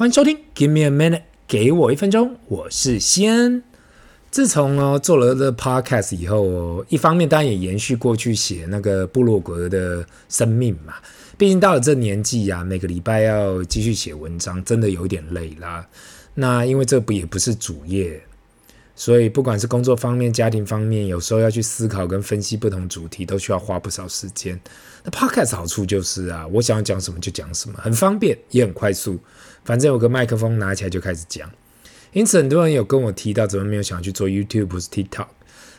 欢迎收听，Give me a minute，给我一分钟，我是西恩。自从哦做了这 podcast 以后，一方面当然也延续过去写那个部落格的生命嘛。毕竟到了这年纪呀、啊，每个礼拜要继续写文章，真的有点累啦。那因为这不也不是主业，所以不管是工作方面、家庭方面，有时候要去思考跟分析不同主题，都需要花不少时间。那 podcast 好处就是啊，我想要讲什么就讲什么，很方便也很快速。反正有个麦克风拿起来就开始讲，因此很多人有跟我提到，怎么没有想去做 YouTube 或是 TikTok，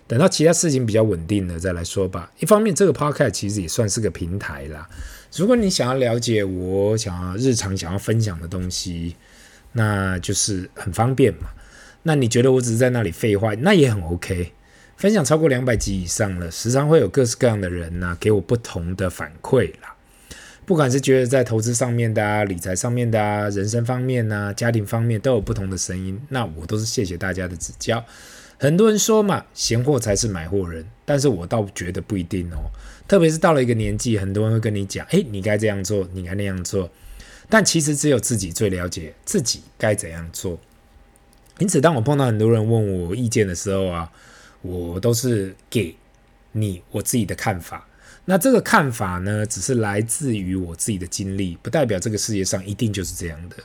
等到其他事情比较稳定了再来说吧。一方面，这个 Podcast 其实也算是个平台啦。如果你想要了解我想要日常想要分享的东西，那就是很方便嘛。那你觉得我只是在那里废话，那也很 OK。分享超过两百集以上了，时常会有各式各样的人呐、给我不同的反馈啦。不管是觉得在投资上面的啊、理财上面的啊、人生方面啊、家庭方面都有不同的声音，那我都是谢谢大家的指教。很多人说嘛，闲货才是买货人，但是我倒觉得不一定哦。特别是到了一个年纪，很多人会跟你讲，诶，你该这样做，你该那样做。但其实只有自己最了解自己该怎样做。因此，当我碰到很多人问我意见的时候啊，我都是给你我自己的看法。那这个看法呢，只是来自于我自己的经历，不代表这个世界上一定就是这样的。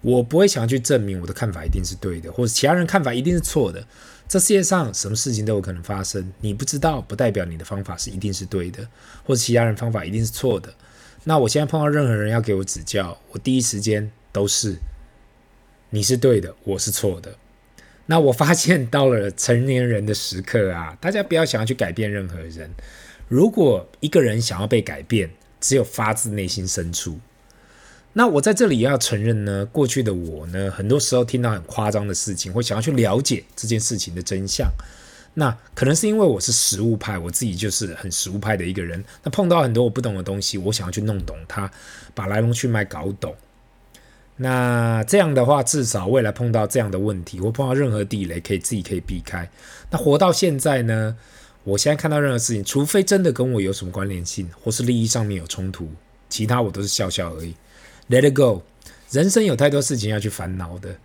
我不会想要去证明我的看法一定是对的，或者其他人看法一定是错的。这世界上什么事情都有可能发生，你不知道不代表你的方法是一定是对的，或者其他人方法一定是错的。那我现在碰到任何人要给我指教，我第一时间都是你是对的，我是错的。那我发现到了成年人的时刻啊，大家不要想要去改变任何人。如果一个人想要被改变，只有发自内心深处。那我在这里要承认呢，过去的我呢，很多时候听到很夸张的事情，会想要去了解这件事情的真相。那可能是因为我是实物派，我自己就是很实物派的一个人。那碰到很多我不懂的东西，我想要去弄懂它，把来龙去脉搞懂。那这样的话，至少未来碰到这样的问题，或碰到任何地雷，可以自己可以避开。那活到现在呢？我现在看到任何事情，除非真的跟我有什么关联性，或是利益上面有冲突，其他我都是笑笑而已。Let it go。人生有太多事情要去烦恼的，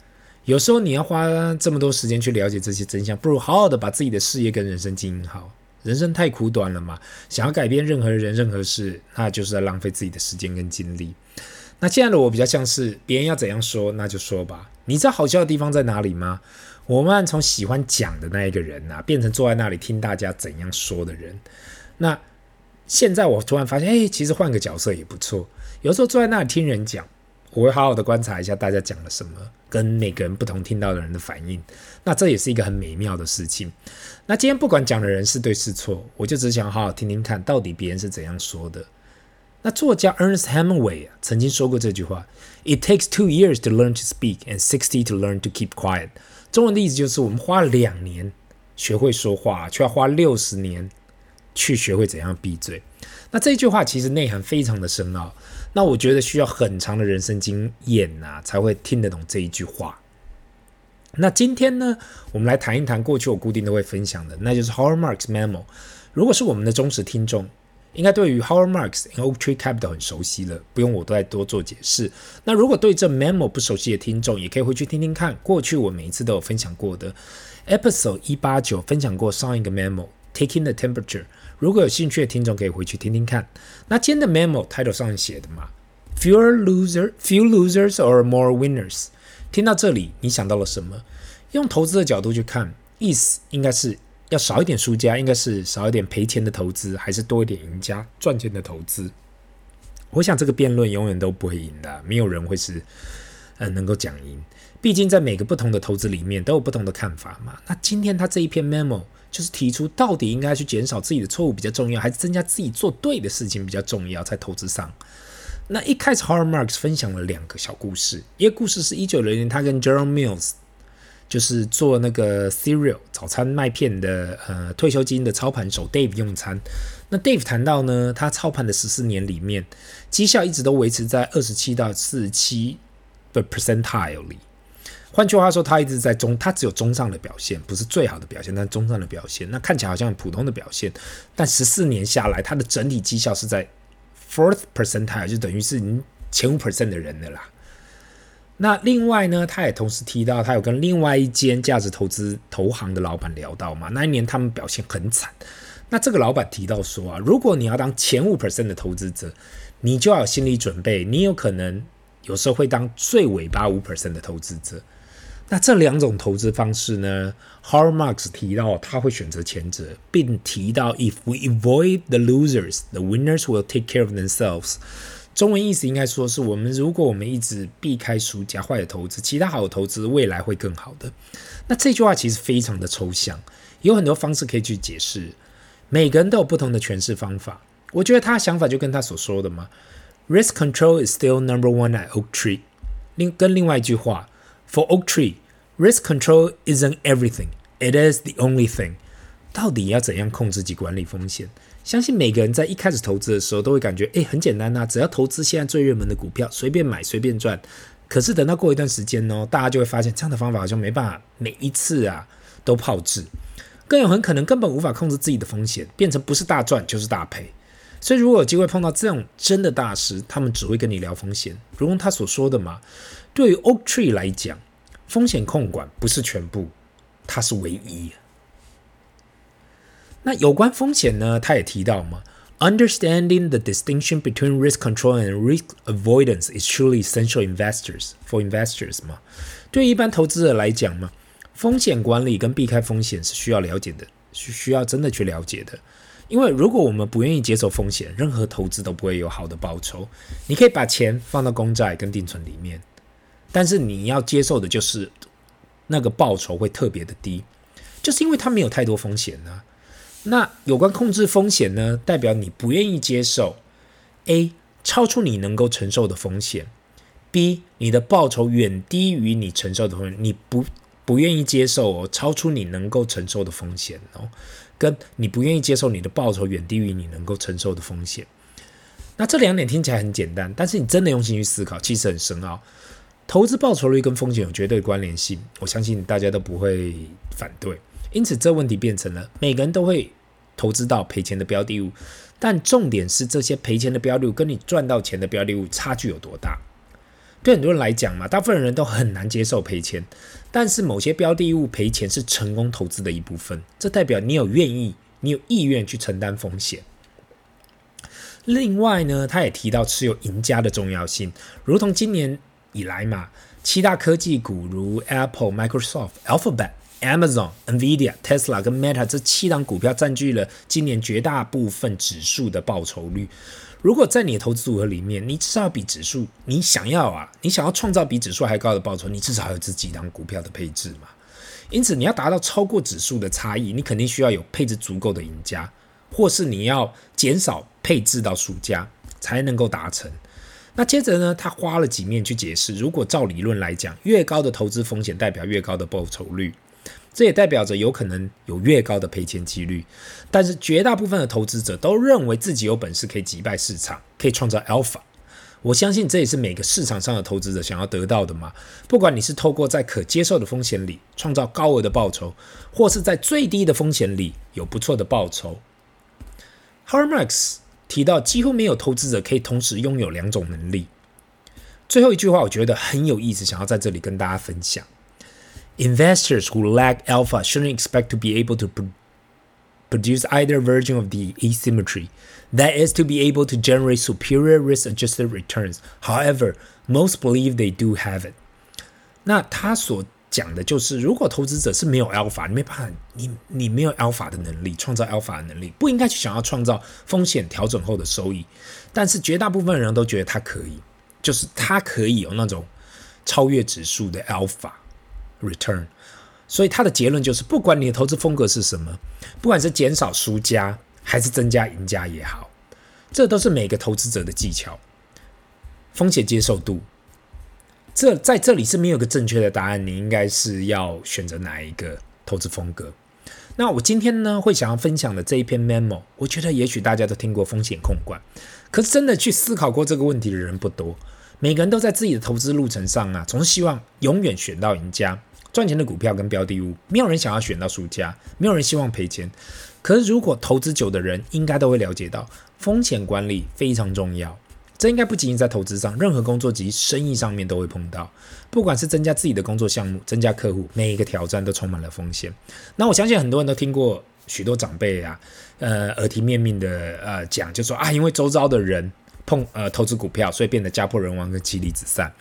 有时候你要花这么多时间去了解这些真相，不如好好的把自己的事业跟人生经营好。人生太苦短了嘛，想要改变任何人、任何事，那就是在浪费自己的时间跟精力。那现在的我比较像是别人要怎样说，那就说吧。你知道好笑的地方在哪里吗？我们从喜欢讲的那一个人啊，变成坐在那里听大家怎样说的人。那现在我突然发现，哎，其实换个角色也不错。有时候坐在那里听人讲，我会好好的观察一下大家讲了什么，跟每个人不同听到的人的反应。那这也是一个很美妙的事情。那今天不管讲的人是对是错，我就只想好好听听看到底别人是怎样说的。那作家 Ernest Hemingway，曾经说过这句话：“It takes two years to learn to speak and sixty to learn to keep quiet。”中文的意思就是，我们花了两年学会说话，却要花六十年去学会怎样闭嘴。那这句话其实内涵非常的深奥。那我觉得需要很长的人生经验呐、啊，才会听得懂这一句话。那今天呢，我们来谈一谈过去我固定都会分享的，那就是 Howard Marks Memo。如果是我们的忠实听众，应该对于 Howard Marks and Oaktree Capital 很熟悉了，不用我再多做解释。那如果对这 memo 不熟悉的听众，也可以回去听听看，过去我每一次都有分享过的 episode 一八九分享过上一个 memo Taking the Temperature。如果有兴趣的听众，可以回去听听看。那今天的 memo title 上写的嘛，Fewer loser, few losers or more winners。听到这里，你想到了什么？用投资的角度去看，意思应该是。要少一点输家，应该是少一点赔钱的投资，还是多一点赢家赚钱的投资？我想这个辩论永远都不会赢的，没有人会是呃能够讲赢。毕竟在每个不同的投资里面都有不同的看法嘛。那今天他这一篇 memo 就是提出，到底应该去减少自己的错误比较重要，还是增加自己做对的事情比较重要？在投资上，那一开始 Howard Marks 分享了两个小故事，一个故事是一九零零他跟 General Mills。就是做那个 cereal 早餐麦片的呃退休金的操盘手 Dave 用餐。那 Dave 谈到呢，他操盘的十四年里面，绩效一直都维持在二十七到四十七的 percentile 里。换句话说，他一直在中，他只有中上的表现，不是最好的表现，但中上的表现。那看起来好像很普通的表现，但十四年下来，他的整体绩效是在 fourth percentile，就等于是前五 percent 的人的啦。那另外呢，他也同时提到，他有跟另外一间价值投资投行的老板聊到嘛，那一年他们表现很惨。那这个老板提到说啊，如果你要当前五 percent 的投资者，你就要有心理准备，你有可能有时候会当最尾巴五 percent 的投资者。那这两种投资方式呢 h a r m a r k s 提到他会选择前者，并提到 If we avoid the losers, the winners will take care of themselves。中文意思应该说是我们如果我们一直避开输家坏的投资，其他好的投资未来会更好的。那这句话其实非常的抽象，有很多方式可以去解释，每个人都有不同的诠释方法。我觉得他的想法就跟他所说的嘛，Risk control is still number one at Oaktree。另跟另外一句话，For Oaktree, risk control isn't everything, it is the only thing。到底要怎样控制及管理风险？相信每个人在一开始投资的时候都会感觉，诶，很简单呐，只要投资现在最热门的股票，随便买随便赚。可是等到过一段时间呢，大家就会发现这样的方法好像没办法每一次啊都炮制，更有很可能根本无法控制自己的风险，变成不是大赚就是大赔。所以，如果有机会碰到这样真的大师，他们只会跟你聊风险。如同他所说的嘛，对于 Oaktree 来讲，风险控管不是全部，它是唯一。那有关风险呢，他也提到嘛，Understanding the distinction between risk control and risk avoidance is truly essential investors for investors 嘛。对于一般投资者来讲嘛，风险管理跟避开风险是需要了解的，是需要真的去了解的。因为如果我们不愿意接受风险，任何投资都不会有好的报酬。你可以把钱放到公债跟定存里面，但是你要接受的就是那个报酬会特别的低，就是因为它没有太多风险呢。那有关控制风险呢，代表你不愿意接受 A 超出你能够承受的风险，B 你的报酬远低于你承受的风险，你不不愿意接受哦，超出你能够承受的风险哦。跟你不愿意接受你的报酬远低于你能够承受的风险，那这两点听起来很简单，但是你真的用心去思考，其实很深奥。投资报酬率跟风险有绝对关联性，我相信大家都不会反对。因此，这问题变成了每个人都会投资到赔钱的标的物，但重点是这些赔钱的标的物跟你赚到钱的标的物差距有多大？对很多人来讲嘛，大部分人都很难接受赔钱，但是某些标的物赔钱是成功投资的一部分，这代表你有愿意，你有意愿去承担风险。另外呢，他也提到持有赢家的重要性，如同今年以来嘛，七大科技股如 Apple、Microsoft、Alphabet、Amazon、Nvidia、Tesla 跟 Meta 这七档股票占据了今年绝大部分指数的报酬率。如果在你的投资组合里面，你至少比指数，你想要啊，你想要创造比指数还高的报酬，你至少有这几档股票的配置嘛。因此，你要达到超过指数的差异，你肯定需要有配置足够的赢家，或是你要减少配置到输家，才能够达成。那接着呢，他花了几面去解释，如果照理论来讲，越高的投资风险代表越高的报酬率。这也代表着有可能有越高的赔钱几率，但是绝大部分的投资者都认为自己有本事可以击败市场，可以创造 alpha。我相信这也是每个市场上的投资者想要得到的嘛。不管你是透过在可接受的风险里创造高额的报酬，或是在最低的风险里有不错的报酬。h a r m a x 提到，几乎没有投资者可以同时拥有两种能力。最后一句话，我觉得很有意思，想要在这里跟大家分享。Investors who lack alpha shouldn't expect to be able to produce either version of the asymmetry, that is, to be able to generate superior risk-adjusted returns. However, most believe they do have it. 那他所讲的就是，如果投资者是没有 alpha，你没办法，你你没有 alpha 的能力，创造 alpha 的能力，不应该去想要创造风险调整后的收益。但是绝大部分人都觉得他可以，就是他可以有那种超越指数的 alpha。 Return，所以他的结论就是，不管你的投资风格是什么，不管是减少输家还是增加赢家也好，这都是每个投资者的技巧。风险接受度，这在这里是没有个正确的答案，你应该是要选择哪一个投资风格。那我今天呢，会想要分享的这一篇 memo，我觉得也许大家都听过风险控管，可是真的去思考过这个问题的人不多。每个人都在自己的投资路程上啊，总是希望永远选到赢家。赚钱的股票跟标的物，没有人想要选到输家，没有人希望赔钱。可是，如果投资久的人，应该都会了解到，风险管理非常重要。这应该不仅仅在投资上，任何工作及生意上面都会碰到。不管是增加自己的工作项目，增加客户，每一个挑战都充满了风险。那我相信很多人都听过许多长辈啊，呃，耳提面命的呃讲，就说啊，因为周遭的人碰呃投资股票，所以变得家破人亡跟妻离子散，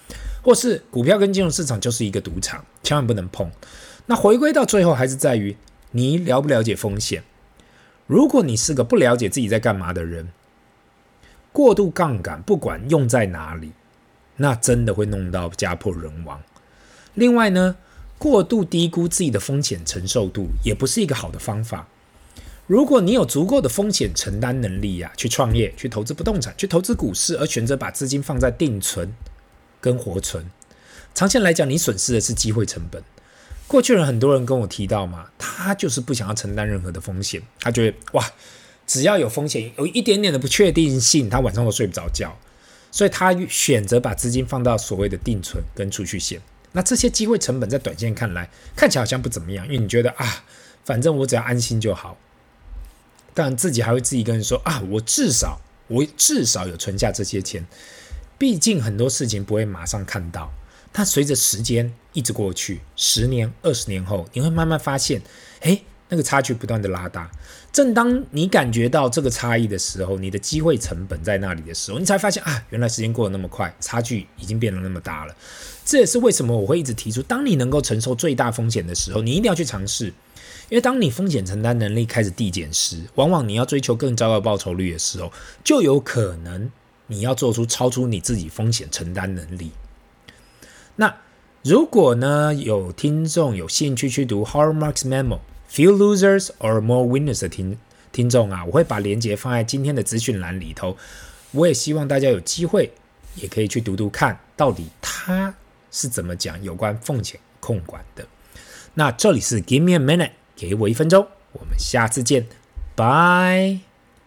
或是股票跟金融市场就是一个赌场，千万不能碰。那回归到最后，还是在于你了不了解风险。如果你是个不了解自己在干嘛的人，过度杠杆，不管用在哪里，那真的会弄到家破人亡。另外呢，过度低估自己的风险承受度，也不是一个好的方法。如果你有足够的风险承担能力呀、啊，去创业、去投资不动产、去投资股市，而选择把资金放在定存跟活存，长线来讲，你损失的是机会成本。过去人很多人跟我提到嘛，他就是不想要承担任何的风险，他觉得哇。只要有风险，有一点点的不确定性，他晚上都睡不着觉，所以他选择把资金放到所谓的定存跟储蓄险。那这些机会成本在短线看来看起来好像不怎么样，因为你觉得啊，反正我只要安心就好。但自己还会自己跟人说啊，我至少我至少有存下这些钱。毕竟很多事情不会马上看到，但随着时间一直过去，十年、二十年后，你会慢慢发现，诶。那个差距不断的拉大，正当你感觉到这个差异的时候，你的机会成本在那里的时候，你才发现啊，原来时间过得那么快，差距已经变得那么大了。这也是为什么我会一直提出，当你能够承受最大风险的时候，你一定要去尝试。因为当你风险承担能力开始递减时，往往你要追求更高的报酬率的时候，就有可能你要做出超出你自己风险承担能力。那如果呢，有听众有兴趣去读 Howard Marks Memo。Few losers or more winners 的听听众啊，我会把链接放在今天的资讯栏里头。我也希望大家有机会也可以去读读看，到底他是怎么讲有关风险控管的。那这里是 Give me a minute，给我一分钟，我们下次见，拜。